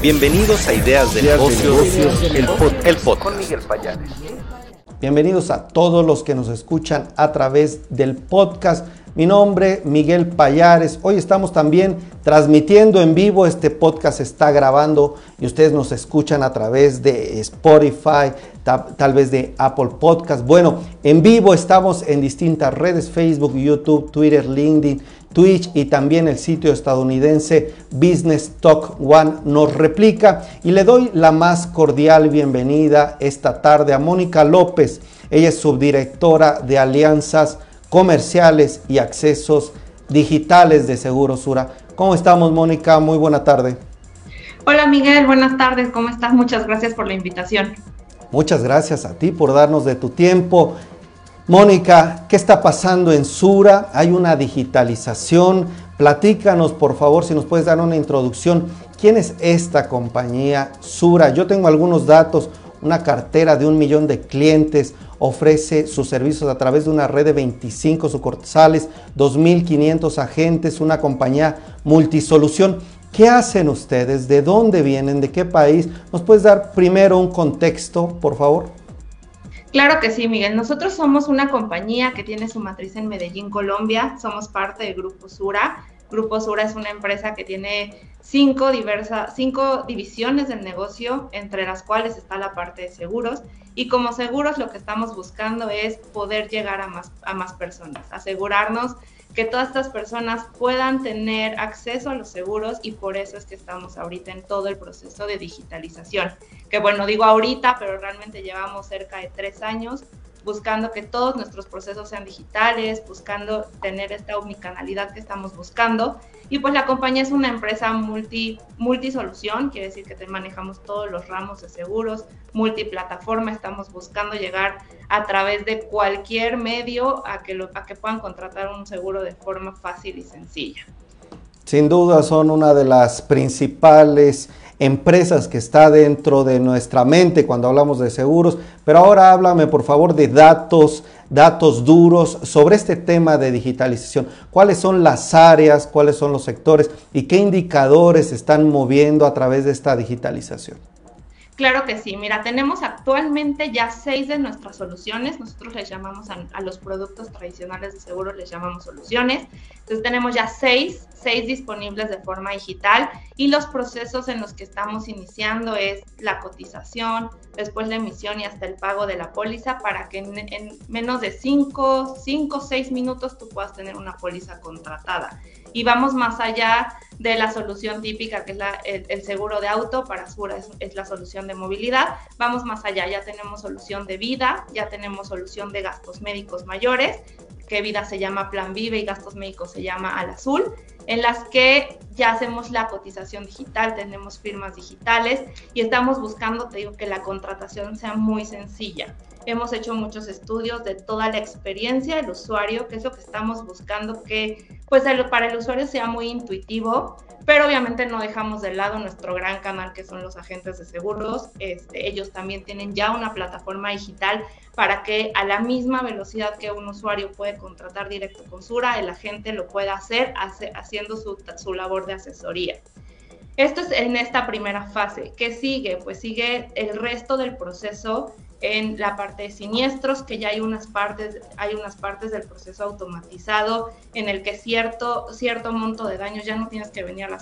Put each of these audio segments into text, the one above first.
Bienvenidos a Ideas de Negocios, el, podcast. Con Miguel Payares. Bienvenidos a todos los que nos escuchan a través del podcast. Mi nombre, Miguel Payares. Hoy estamos también transmitiendo en vivo. Este podcast se está grabando y ustedes nos escuchan a través de Spotify, tal vez de Apple Podcast. Bueno, en vivo estamos en distintas redes, Facebook, YouTube, Twitter, LinkedIn, Twitch y también el sitio estadounidense Business Talk One nos replica. Y le doy la más cordial bienvenida esta tarde a Mónica López. Ella es subdirectora de alianzas comerciales y accesos digitales de Segurosura. ¿Cómo estamos, Mónica? Muy buena tarde. Hola, Miguel. Buenas tardes. ¿Cómo estás? Muchas gracias por la invitación. Muchas gracias a ti por darnos de tu tiempo. Mónica, ¿qué está pasando en Sura? ¿Hay una digitalización? Platícanos, por favor, si nos puedes dar una introducción. ¿Quién es esta compañía Sura? Yo tengo algunos datos, una cartera de un millón de clientes, ofrece sus servicios a través de una red de 25 sucursales, 2.500 agentes, una compañía multisolución. ¿Qué hacen ustedes? ¿De dónde vienen? ¿De qué país? ¿Nos puedes dar primero un contexto, por favor? Claro que sí, Miguel. Nosotros somos una compañía que tiene su matriz en Medellín, Colombia. Somos parte del Grupo Sura. Grupo Sura es una empresa que tiene cinco, diversas, cinco divisiones del negocio, entre las cuales está la parte de seguros. Y como seguros lo que estamos buscando es poder llegar a más, a más personas, asegurarnos que todas estas personas puedan tener acceso a los seguros y por eso es que estamos ahorita en todo el proceso de digitalización. Que bueno, digo ahorita, pero realmente llevamos cerca de tres años buscando que todos nuestros procesos sean digitales, buscando tener esta omnicanalidad que estamos buscando. Y pues la compañía es una empresa multi, multisolución, quiere decir que manejamos todos los ramos de seguros, multiplataforma, estamos buscando llegar a través de cualquier medio a que, lo, a que puedan contratar un seguro de forma fácil y sencilla. Sin duda son una de las principales empresas que está dentro de nuestra mente cuando hablamos de seguros, pero ahora háblame por favor de datos, datos duros sobre este tema de digitalización. ¿Cuáles son las áreas, cuáles son los sectores y qué indicadores están moviendo a través de esta digitalización? Claro que sí. Mira, tenemos actualmente ya seis de nuestras soluciones. Nosotros les llamamos a, los productos tradicionales de seguro, les llamamos soluciones. Entonces tenemos ya seis, seis disponibles de forma digital y los procesos en los que estamos iniciando es la cotización, después la emisión y hasta el pago de la póliza para que en, menos de cinco, cinco, seis minutos tú puedas tener una póliza contratada. Y vamos más allá de la solución típica que es el, seguro de auto, para Sura es, la solución de movilidad, vamos más allá, ya tenemos solución de vida, ya tenemos solución de gastos médicos mayores, que vida se llama Plan Vive y gastos médicos se llama Al Azul, en las que ya hacemos la cotización digital, tenemos firmas digitales y estamos buscando, te digo, que la contratación sea muy sencilla. Hemos hecho muchos estudios de toda la experiencia del usuario, que es lo que estamos buscando que pues para el usuario sea muy intuitivo, pero obviamente no dejamos de lado nuestro gran canal que son los agentes de seguros. Este, ellos también tienen ya una plataforma digital para que a la misma velocidad que un usuario puede contratar directo con Sura, el agente lo pueda hacer haciendo su, su labor de asesoría. Esto es en esta primera fase. ¿Qué sigue? Pues sigue el resto del proceso en la parte de siniestros, que ya hay unas partes, hay unas partes del proceso automatizado en el que cierto, cierto monto de daños ya no tienes que venir a la,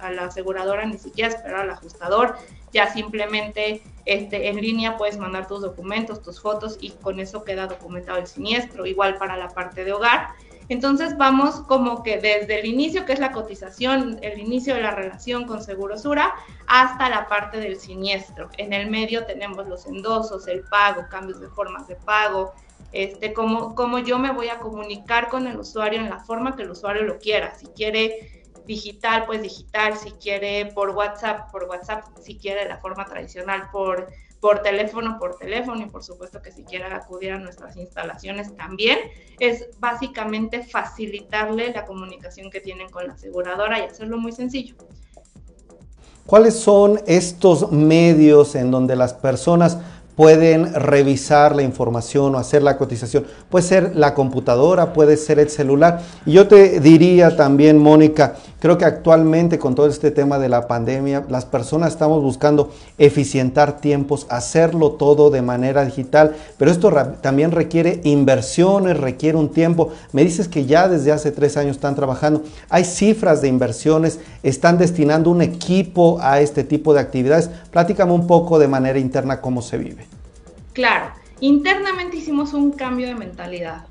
a la, aseguradora ni siquiera esperar al ajustador, ya simplemente este, en línea puedes mandar tus documentos, tus fotos y con eso queda documentado el siniestro, igual para la parte de hogar. Entonces vamos como que desde el inicio, que es la cotización, el inicio de la relación con Segurosura, hasta la parte del siniestro. En el medio tenemos los endosos, el pago, cambios de formas de pago, este, cómo, cómo yo me voy a comunicar con el usuario en la forma que el usuario lo quiera. Si quiere digital, pues digital, si quiere por WhatsApp, por WhatsApp, si quiere la forma tradicional por por teléfono, por teléfono y por supuesto que si quieren acudir a nuestras instalaciones también, es básicamente facilitarle la comunicación que tienen con la aseguradora y hacerlo muy sencillo. ¿Cuáles son estos medios en donde las personas pueden revisar la información o hacer la cotización. Puede ser la computadora, puede ser el celular. Y yo te diría también, Mónica, creo que actualmente con todo este tema de la pandemia, las personas estamos buscando eficientar tiempos, hacerlo todo de manera digital, pero esto también requiere inversiones, requiere un tiempo. Me dices que ya desde hace tres años están trabajando. Hay cifras de inversiones, están destinando un equipo a este tipo de actividades. Platícame un poco de manera interna cómo se vive. Claro, internamente hicimos un cambio de mentalidad.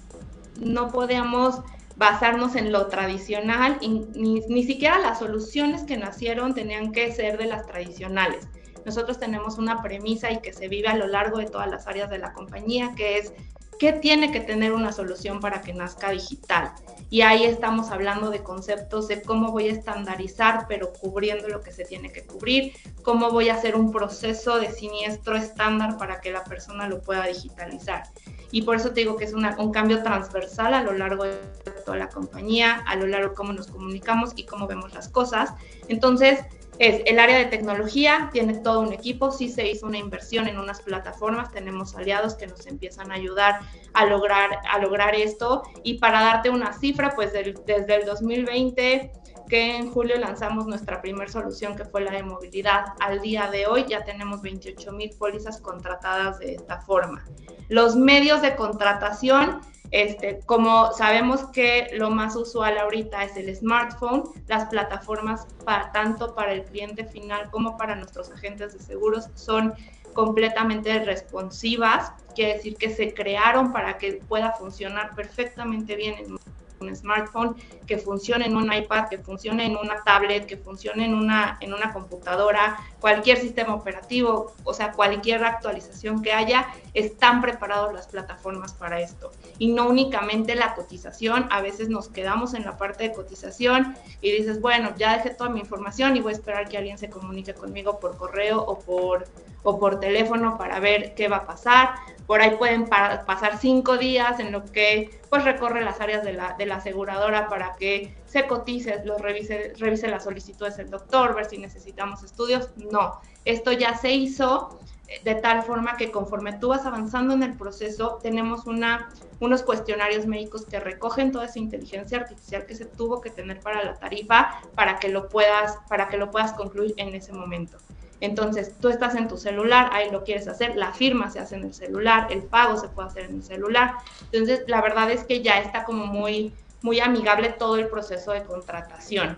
No podíamos basarnos en lo tradicional, y ni, ni siquiera las soluciones que nacieron tenían que ser de las tradicionales. Nosotros tenemos una premisa y que se vive a lo largo de todas las áreas de la compañía, que es ¿Qué tiene que tener una solución para que nazca digital? Y ahí estamos hablando de conceptos de cómo voy a estandarizar, pero cubriendo lo que se tiene que cubrir, cómo voy a hacer un proceso de siniestro estándar para que la persona lo pueda digitalizar. Y por eso te digo que es un cambio transversal a lo largo de toda la compañía, a lo largo de cómo nos comunicamos y cómo vemos las cosas. Entonces, es el área de tecnología, tiene todo un equipo, sí se hizo una inversión en unas plataformas, tenemos aliados que nos empiezan a ayudar a lograr, a lograr esto. Y para darte una cifra, pues desde el 2020 que en julio lanzamos nuestra primera solución que fue la de movilidad. Al día de hoy ya tenemos 28 mil pólizas contratadas de esta forma. Los medios de contratación este, como sabemos que lo más usual ahorita es el smartphone, las plataformas para, tanto para el cliente final como para nuestros agentes de seguros son completamente responsivas, quiere decir que se crearon para que pueda funcionar perfectamente bien en un smartphone, que funcione en un iPad, que funcione en una tablet, que funcione en una, en una computadora, cualquier sistema operativo, o sea, cualquier actualización que haya, están preparadas las plataformas para esto. Y no únicamente la cotización, a veces nos quedamos en la parte de cotización y dices, bueno, ya dejé toda mi información y voy a esperar que alguien se comunique conmigo por correo o por, o por teléfono para ver qué va a pasar. Por ahí pueden pasar cinco días en lo que pues recorre las áreas de la, de la aseguradora para que se cotice, lo revise, revise las solicitudes del doctor, ver si necesitamos estudios. No, esto ya se hizo eh, de tal forma que conforme tú vas avanzando en el proceso, tenemos una, unos cuestionarios médicos que recogen toda esa inteligencia artificial que se tuvo que tener para la tarifa para que lo puedas, para que lo puedas concluir en ese momento. Entonces, tú estás en tu celular, ahí lo quieres hacer, la firma se hace en el celular, el pago se puede hacer en el celular. Entonces, la verdad es que ya está como muy, muy amigable todo el proceso de contratación.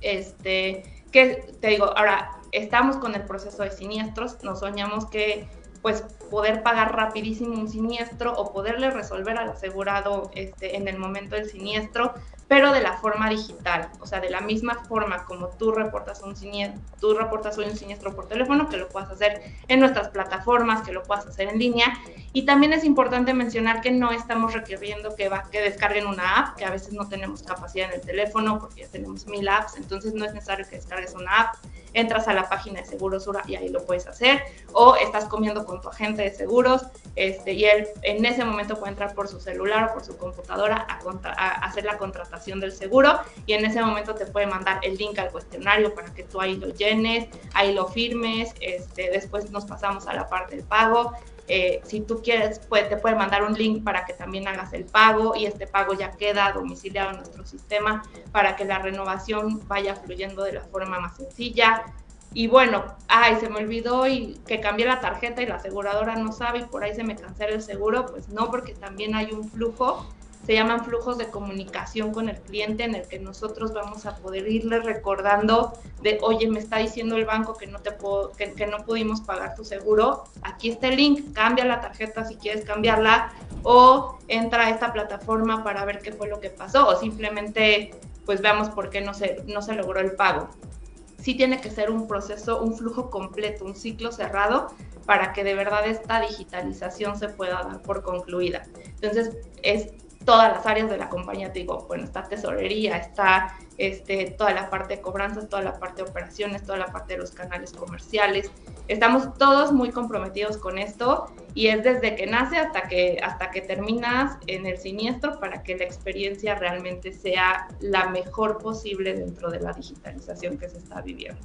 Este, que te digo, ahora estamos con el proceso de siniestros, nos soñamos que pues poder pagar rapidísimo un siniestro o poderle resolver al asegurado este, en el momento del siniestro pero de la forma digital, o sea, de la misma forma como tú reportas un siniestro, tú reportas hoy un siniestro por teléfono, que lo puedas hacer en nuestras plataformas, que lo puedas hacer en línea. Y también es importante mencionar que no estamos requiriendo que, va, que descarguen una app, que a veces no tenemos capacidad en el teléfono porque ya tenemos mil apps, entonces no es necesario que descargues una app entras a la página de Segurosura y ahí lo puedes hacer, o estás comiendo con tu agente de seguros este, y él en ese momento puede entrar por su celular o por su computadora a, hacer la contratación del seguro y en ese momento te puede mandar el link al cuestionario para que tú ahí lo llenes, ahí lo firmes, este, después nos pasamos a la parte del pago eh, si tú quieres, pues, te puede mandar un link para que también hagas el pago y este pago ya queda domiciliado en nuestro sistema para que la renovación vaya fluyendo de la forma más sencilla. Y bueno, ay, se me olvidó y que cambié la tarjeta y la aseguradora no sabe y por ahí se me cancela el seguro, pues no, porque también hay un flujo se llaman flujos de comunicación con el cliente en el que nosotros vamos a poder irle recordando de, oye, me está diciendo el banco que no, te que, no pudimos pagar tu seguro, aquí está el link, cambia la tarjeta si quieres cambiarla o entra a esta plataforma para ver qué fue lo que pasó o simplemente pues veamos por qué no se, no se logró el pago. Sí tiene que ser un proceso, un flujo completo, un ciclo cerrado para que de verdad esta digitalización se pueda dar por concluida. Entonces, es todas las áreas de la compañía, te digo, bueno, está tesorería, está este, toda la parte de cobranzas, toda la parte de operaciones, toda la parte de los canales comerciales. Estamos todos muy comprometidos con esto y es desde que nace hasta que, hasta que terminas en el siniestro para que la experiencia realmente sea la mejor posible dentro de la digitalización que se está viviendo.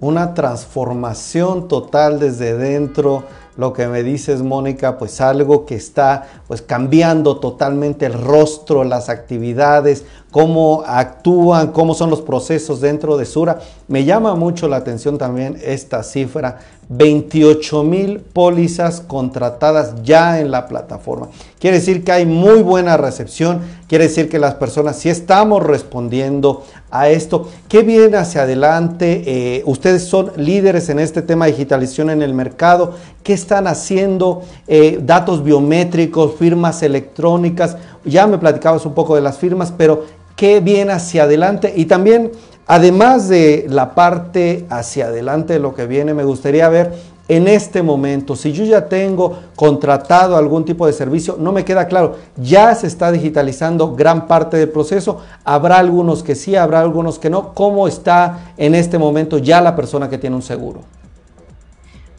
Una transformación total desde dentro lo que me dices, Mónica, pues algo que está pues cambiando totalmente el rostro, las actividades, cómo actúan, cómo son los procesos dentro de Sura. Me llama mucho la atención también esta cifra, 28 mil pólizas contratadas ya en la plataforma. Quiere decir que hay muy buena recepción, quiere decir que las personas sí estamos respondiendo a esto. ¿Qué viene hacia adelante? Eh, ustedes son líderes en este tema de digitalización en el mercado. ¿Qué están haciendo? Eh, datos biométricos, firmas electrónicas. Ya me platicabas un poco de las firmas, pero ¿qué viene hacia adelante? Y también Además de la parte hacia adelante de lo que viene, me gustaría ver en este momento, si yo ya tengo contratado algún tipo de servicio, no me queda claro, ya se está digitalizando gran parte del proceso, habrá algunos que sí, habrá algunos que no, ¿cómo está en este momento ya la persona que tiene un seguro?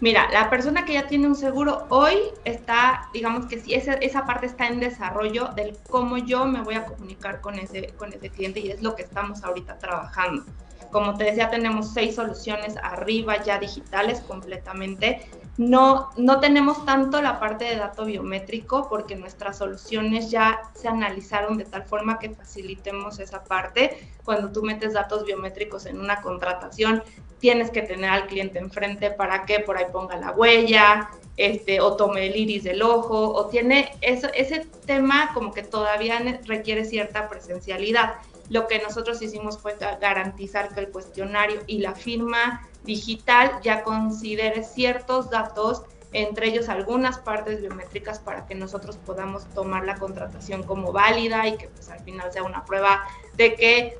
Mira, la persona que ya tiene un seguro hoy está, digamos que sí, esa, esa parte está en desarrollo del cómo yo me voy a comunicar con ese, con ese cliente y es lo que estamos ahorita trabajando. Como te decía, tenemos seis soluciones arriba ya digitales completamente. No, no tenemos tanto la parte de dato biométrico porque nuestras soluciones ya se analizaron de tal forma que facilitemos esa parte. Cuando tú metes datos biométricos en una contratación, tienes que tener al cliente enfrente para que por ahí ponga la huella, este, o tome el iris del ojo, o tiene eso, ese tema como que todavía requiere cierta presencialidad. Lo que nosotros hicimos fue garantizar que el cuestionario y la firma digital ya considere ciertos datos, entre ellos algunas partes biométricas para que nosotros podamos tomar la contratación como válida y que pues al final sea una prueba de que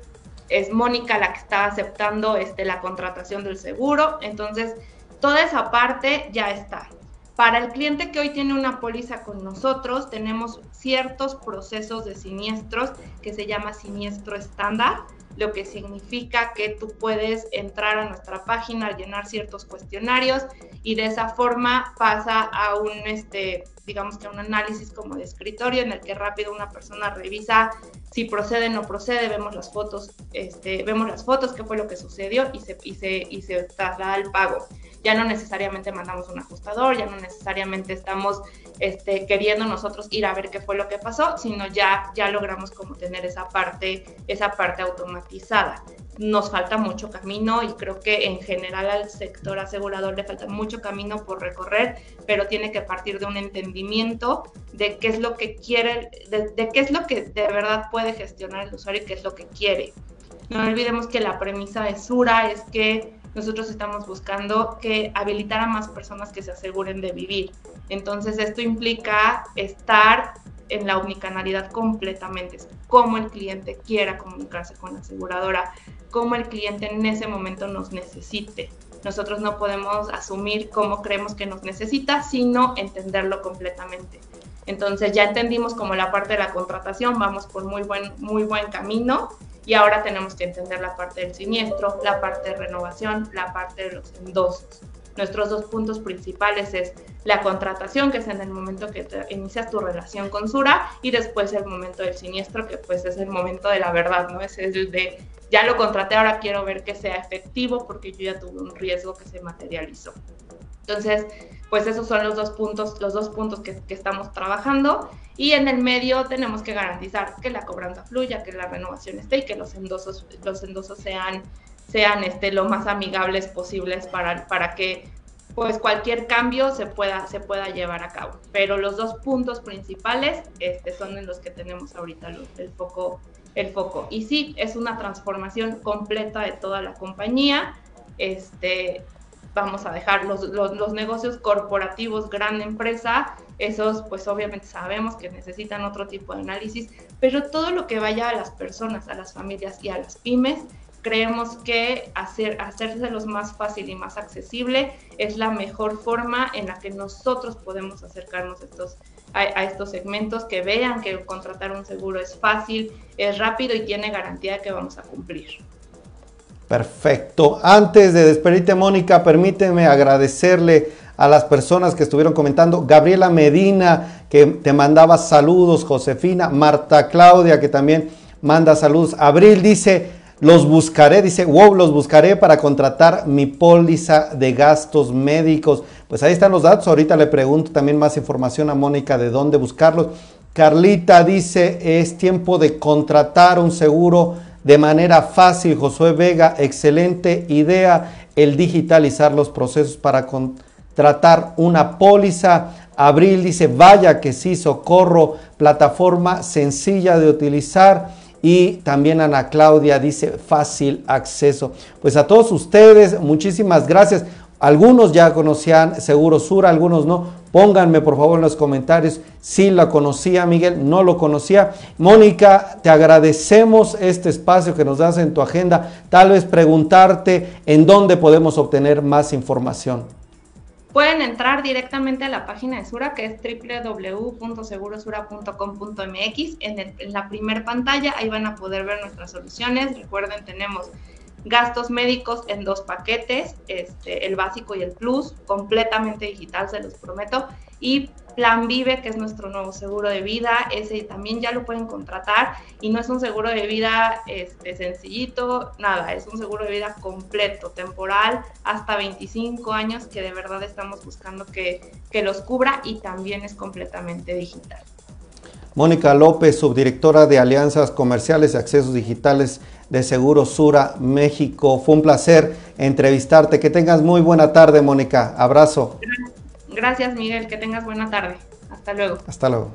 es Mónica la que está aceptando este, la contratación del seguro. Entonces, toda esa parte ya está. Para el cliente que hoy tiene una póliza con nosotros, tenemos ciertos procesos de siniestros que se llama siniestro estándar, lo que significa que tú puedes entrar a nuestra página, llenar ciertos cuestionarios y de esa forma pasa a un, este, digamos que un análisis como de escritorio en el que rápido una persona revisa si procede o no procede, vemos las fotos, este, vemos las fotos, qué fue lo que sucedió y se, y se, y se traslada al pago ya no necesariamente mandamos un ajustador, ya no necesariamente estamos este, queriendo nosotros ir a ver qué fue lo que pasó, sino ya, ya logramos como tener esa parte, esa parte automatizada. Nos falta mucho camino y creo que en general al sector asegurador le falta mucho camino por recorrer, pero tiene que partir de un entendimiento de qué es lo que quiere, de, de qué es lo que de verdad puede gestionar el usuario y qué es lo que quiere. No olvidemos que la premisa de Sura es que nosotros estamos buscando que habilitar a más personas que se aseguren de vivir. Entonces, esto implica estar en la omnicanalidad completamente, cómo el cliente quiera comunicarse con la aseguradora, cómo el cliente en ese momento nos necesite. Nosotros no podemos asumir cómo creemos que nos necesita, sino entenderlo completamente. Entonces ya entendimos como la parte de la contratación, vamos por muy buen, muy buen camino y ahora tenemos que entender la parte del siniestro, la parte de renovación, la parte de los endosos. Nuestros dos puntos principales es la contratación, que es en el momento que inicias tu relación con Sura, y después el momento del siniestro, que pues es el momento de la verdad, ¿no? Es el de, ya lo contraté, ahora quiero ver que sea efectivo porque yo ya tuve un riesgo que se materializó. Entonces, pues esos son los dos puntos, los dos puntos que, estamos trabajando y en el medio tenemos que garantizar que la cobranza fluya, que la renovación esté y que los endosos, los endosos sean, sean este, lo más amigables posibles para, para que pues cualquier cambio se pueda, se pueda llevar a cabo. Pero los dos puntos principales este, son en los que tenemos ahorita el foco, el foco. Y sí, es una transformación completa de toda la compañía. Este, vamos a dejar los, los, negocios corporativos, gran empresa, esos pues obviamente sabemos que necesitan otro tipo de análisis, pero todo lo que vaya a las personas, a las familias y a las pymes, creemos que hacer, hacérselos más fácil y más accesible es la mejor forma en la que nosotros podemos acercarnos a estos, a estos segmentos, que vean que contratar un seguro es fácil, es rápido y tiene garantía de que vamos a cumplir. Perfecto. Antes de despedirte, Mónica, permíteme agradecerle a las personas que estuvieron comentando. Gabriela Medina, que te mandaba saludos. Josefina. Marta Claudia, que también manda saludos. Abril dice, los buscaré, dice, wow, los buscaré para contratar mi póliza de gastos médicos. Pues ahí están los datos. Ahorita le pregunto también más información a Mónica de dónde buscarlos. Carlita dice, es tiempo de contratar un seguro de manera fácil. Josué Vega, excelente idea el digitalizar los procesos para contratar una póliza. Abril dice, vaya que sí, socorro, plataforma sencilla de utilizar y también Ana Claudia dice fácil acceso. Pues a todos ustedes, muchísimas gracias. Algunos ya conocían Seguro Sur, algunos no. Pónganme por favor en los comentarios si la conocía, Miguel, no lo conocía. Mónica, te agradecemos este espacio que nos das en tu agenda. Tal vez preguntarte en dónde podemos obtener más información. Pueden entrar directamente a la página de Sura, que es www.segurosura.com.mx. En, la primera pantalla, ahí van a poder ver nuestras soluciones. Recuerden, tenemos gastos médicos en dos paquetes, este, el básico y el plus, completamente digital, se los prometo. Y Plan Vive, que es nuestro nuevo seguro de vida, ese también ya lo pueden contratar y no es un seguro de vida este, sencillito, nada, es un seguro de vida completo, temporal, hasta 25 años, que de verdad estamos buscando que, que los cubra y también es completamente digital. Mónica López, subdirectora de Alianzas Comerciales y Accesos Digitales de Seguro Sura México. Fue un placer entrevistarte. Que tengas muy buena tarde, Mónica. Abrazo. Gracias, Miguel. Que tengas buena tarde. Hasta luego. Hasta luego.